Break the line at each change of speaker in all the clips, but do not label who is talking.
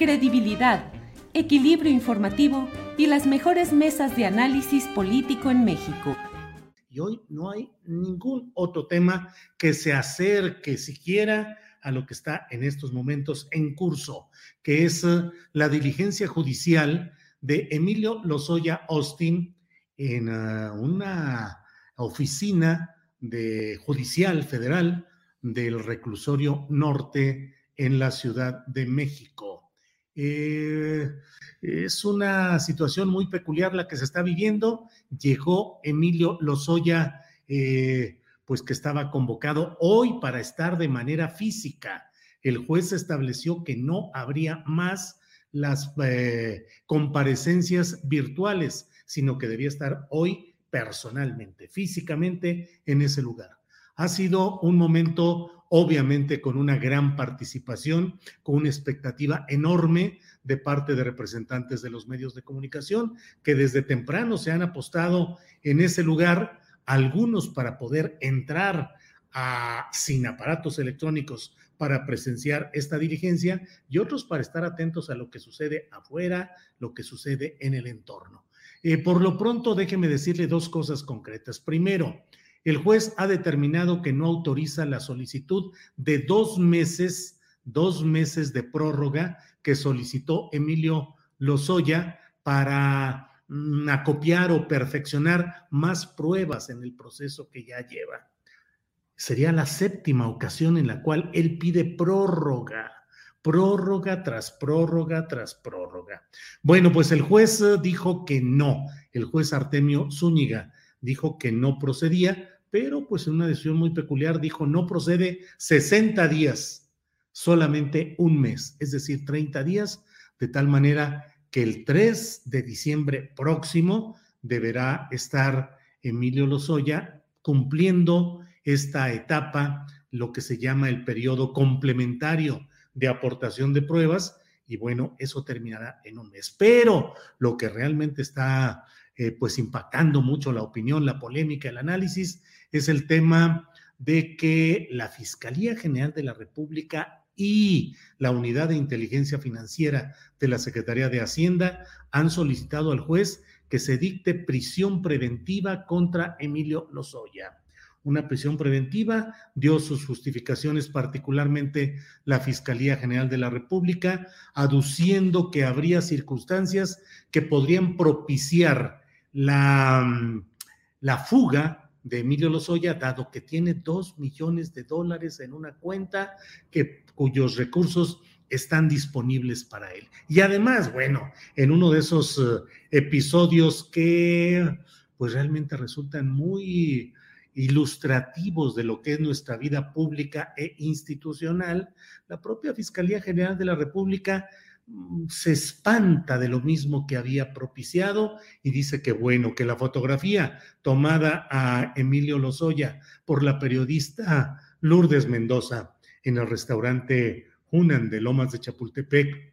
credibilidad, equilibrio informativo y las mejores mesas de análisis político en México.
Y hoy no hay ningún otro tema que se acerque siquiera a lo que está en estos momentos en curso, que es eh, la diligencia judicial de Emilio Lozoya Austin en uh, una oficina de judicial federal del reclusorio norte en la Ciudad de México. Eh, es una situación muy peculiar la que se está viviendo. Llegó Emilio Lozoya, eh, pues que estaba convocado hoy para estar de manera física. El juez estableció que no habría más las eh, comparecencias virtuales, sino que debía estar hoy personalmente, físicamente en ese lugar. Ha sido un momento, obviamente, con una gran participación, con una expectativa enorme de parte de representantes de los medios de comunicación, que desde temprano se han apostado en ese lugar, algunos para poder entrar sin aparatos electrónicos para presenciar esta diligencia y otros para estar atentos a lo que sucede afuera, lo que sucede en el entorno. Eh, por lo pronto, déjeme decirle dos cosas concretas. Primero, el juez ha determinado que no autoriza la solicitud de dos meses, dos meses de prórroga que solicitó Emilio Lozoya para mm, acopiar o perfeccionar más pruebas en el proceso que ya lleva. Sería la séptima ocasión en la cual él pide prórroga prórroga tras prórroga tras prórroga. Bueno, pues el juez eh, dijo que no, el juez Artemio Zúñiga dijo que no procedía, pero pues en una decisión muy peculiar dijo no procede 60 días, solamente un mes, es decir, 30 días, de tal manera que el 3 de diciembre próximo deberá estar Emilio Lozoya cumpliendo esta etapa, lo que se llama el periodo complementario de aportación de pruebas y bueno, eso terminará en un mes. Pero lo que realmente está eh, pues impactando mucho la opinión, la polémica, el análisis, es el tema de que la Fiscalía General de la República y la Unidad de Inteligencia Financiera de la Secretaría de Hacienda han solicitado al juez que se dicte prisión preventiva contra Emilio Lozoya. Una prisión preventiva, dio sus justificaciones particularmente la Fiscalía General de la República, aduciendo que habría circunstancias que podrían propiciar la, mm, la fuga de Emilio Lozoya, dado que tiene dos millones de dólares en una cuenta que, cuyos recursos están disponibles para él. Y además, bueno, en uno de esos eh, episodios que pues realmente resultan muy ilustrativos de lo que es nuestra vida pública e institucional, la propia Fiscalía General de la República se espanta de lo mismo que había propiciado y dice que bueno, que la fotografía tomada a Emilio Lozoya por la periodista Lourdes Mendoza en el restaurante Hunan de Lomas de Chapultepec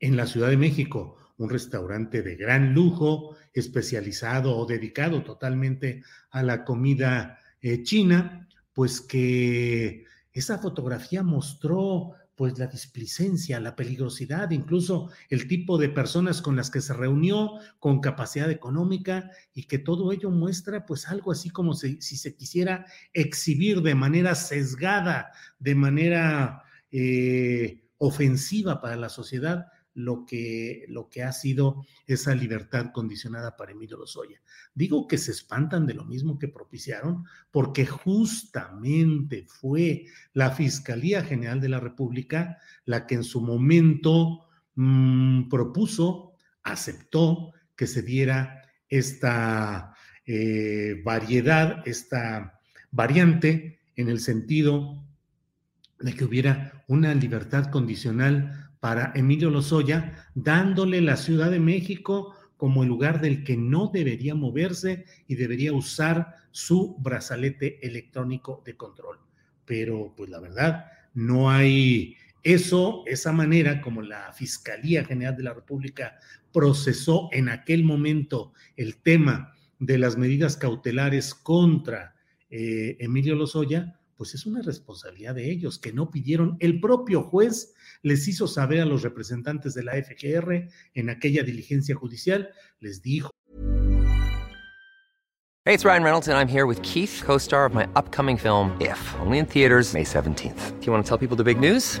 en la Ciudad de México un restaurante de gran lujo, especializado o dedicado totalmente a la comida eh, china, pues que esa fotografía mostró pues la displicencia, la peligrosidad, incluso el tipo de personas con las que se reunió, con capacidad económica, y que todo ello muestra pues algo así como si, se quisiera exhibir de manera sesgada, de manera eh, ofensiva para la sociedad, lo que, lo que ha sido esa libertad condicionada para Emilio Lozoya. Digo que se espantan de lo mismo que propiciaron, porque justamente fue la Fiscalía General de la República la que en su momento mmm, propuso, aceptó que se diera esta eh, variedad, esta variante en el sentido de que hubiera una libertad condicional para Emilio Lozoya, dándole la Ciudad de México como el lugar del que no debería moverse y debería usar su brazalete electrónico de control. Pero pues la verdad, no hay eso, esa manera como la Fiscalía General de la República procesó en aquel momento el tema de las medidas cautelares contra eh, Emilio Lozoya, pues es una responsabilidad de ellos que no pidieron. El propio juez les hizo saber a los representantes de la FGR en aquella diligencia judicial, les dijo.
Hey, it's Ryan Reynolds and I'm here with Keith, co-star of my upcoming film If, only in theaters May 17th. Do you want to tell people the big news?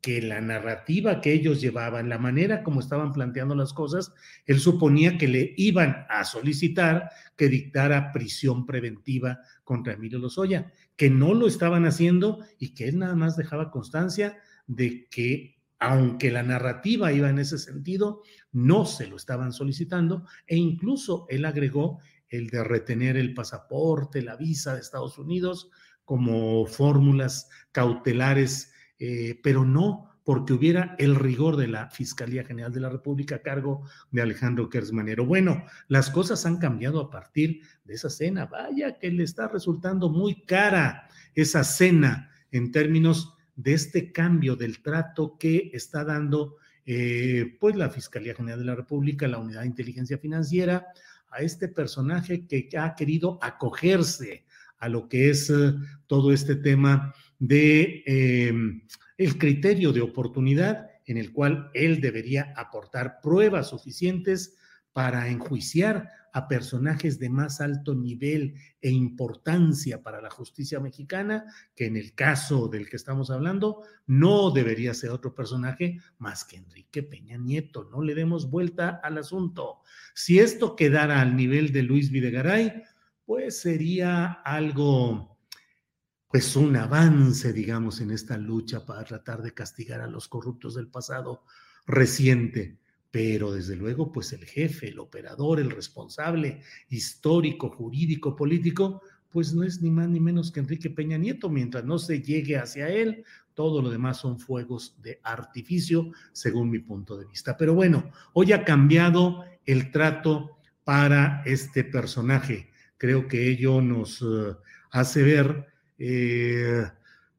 Que la narrativa que ellos llevaban, la manera como estaban planteando las cosas, él suponía que le iban a solicitar que dictara prisión preventiva contra Emilio Lozoya, que no lo estaban haciendo y que él nada más dejaba constancia de que aunque la narrativa iba en ese sentido, no se lo estaban solicitando e incluso él agregó el de retener el pasaporte, la visa de Estados Unidos como fórmulas cautelares eh, pero no porque hubiera el rigor de la Fiscalía General de la República a cargo de Alejandro Kersmanero. Bueno, las cosas han cambiado a partir de esa cena. Vaya que le está resultando muy cara esa cena en términos de este cambio del trato que está dando eh, pues la Fiscalía General de la República, la Unidad de Inteligencia Financiera, a este personaje que ha querido acogerse a lo que es eh, todo este tema de eh, el criterio de oportunidad en el cual él debería aportar pruebas suficientes para enjuiciar a personajes de más alto nivel e importancia para la justicia mexicana, que en el caso del que estamos hablando no debería ser otro personaje más que Enrique Peña Nieto. No le demos vuelta al asunto. Si esto quedara al nivel de Luis Videgaray, pues sería algo pues un avance, digamos, en esta lucha para tratar de castigar a los corruptos del pasado reciente. Pero desde luego, pues el jefe, el operador, el responsable histórico, jurídico, político, pues no es ni más ni menos que Enrique Peña Nieto. Mientras no se llegue hacia él, todo lo demás son fuegos de artificio, según mi punto de vista. Pero bueno, hoy ha cambiado el trato para este personaje. Creo que ello nos uh, hace ver eh,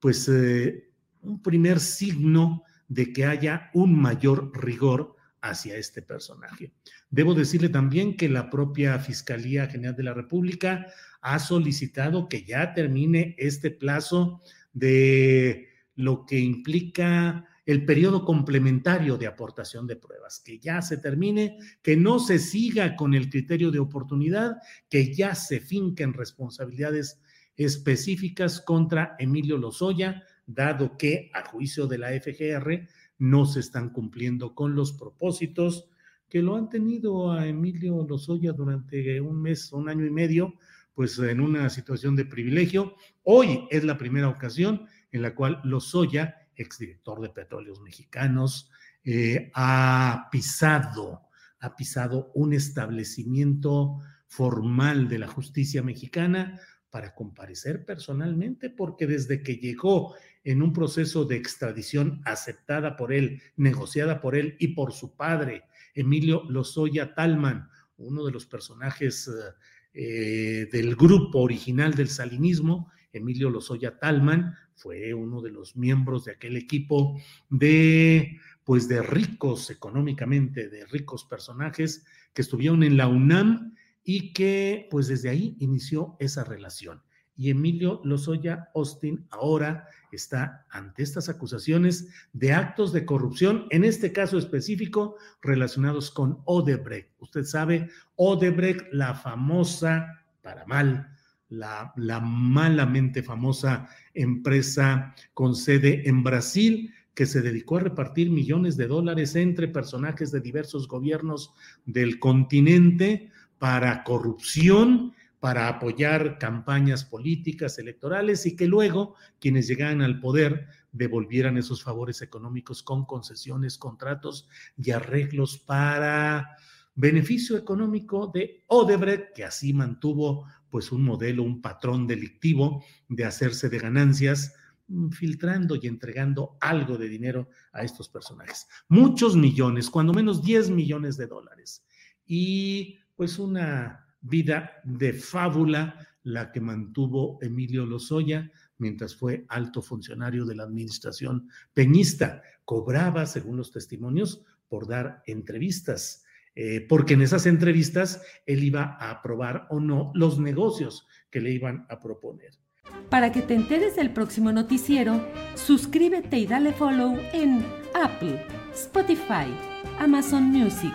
pues eh, un primer signo de que haya un mayor rigor hacia este personaje. Debo decirle también que la propia Fiscalía General de la República ha solicitado que ya termine este plazo de lo que implica el periodo complementario de aportación de pruebas, que ya se termine, que no se siga con el criterio de oportunidad, que ya se finquen responsabilidades específicas contra Emilio Lozoya, dado que, a juicio de la FGR, no se están cumpliendo con los propósitos que lo han tenido a Emilio Lozoya durante un mes, un año y medio, pues en una situación de privilegio. Hoy es la primera ocasión en la cual Lozoya, exdirector de Petróleos Mexicanos, eh, ha pisado, ha pisado un establecimiento formal de la justicia mexicana para comparecer personalmente, porque desde que llegó en un proceso de extradición aceptada por él, negociada por él y por su padre, Emilio Lozoya Talman, uno de los personajes eh, del grupo original del salinismo, Emilio Lozoya Talman, fue uno de los miembros de aquel equipo de, pues, de ricos económicamente, de ricos personajes que estuvieron en la UNAM y que, pues, desde ahí inició esa relación y Emilio Lozoya Austin ahora está ante estas acusaciones de actos de corrupción, en este caso específico relacionados con Odebrecht. Usted sabe, Odebrecht, la famosa, para mal, la, la malamente famosa empresa con sede en Brasil, que se dedicó a repartir millones de dólares entre personajes de diversos gobiernos del continente para corrupción para apoyar campañas políticas, electorales y que luego quienes llegaran al poder devolvieran esos favores económicos con concesiones, contratos y arreglos para beneficio económico de Odebrecht, que así mantuvo pues un modelo, un patrón delictivo de hacerse de ganancias filtrando y entregando algo de dinero a estos personajes. Muchos millones, cuando menos 10 millones de dólares. Y pues una vida de fábula la que mantuvo Emilio Lozoya mientras fue alto funcionario de la administración peñista. Cobraba, según los testimonios, por dar entrevistas, eh, porque en esas entrevistas él iba a aprobar o no los negocios que le iban a proponer.
Para que te enteres del próximo noticiero, suscríbete y dale follow en Apple, Spotify, Amazon Music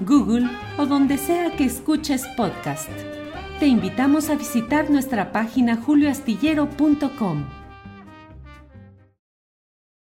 Google o donde sea que escuches podcast. Te invitamos a visitar nuestra página julioastillero.com.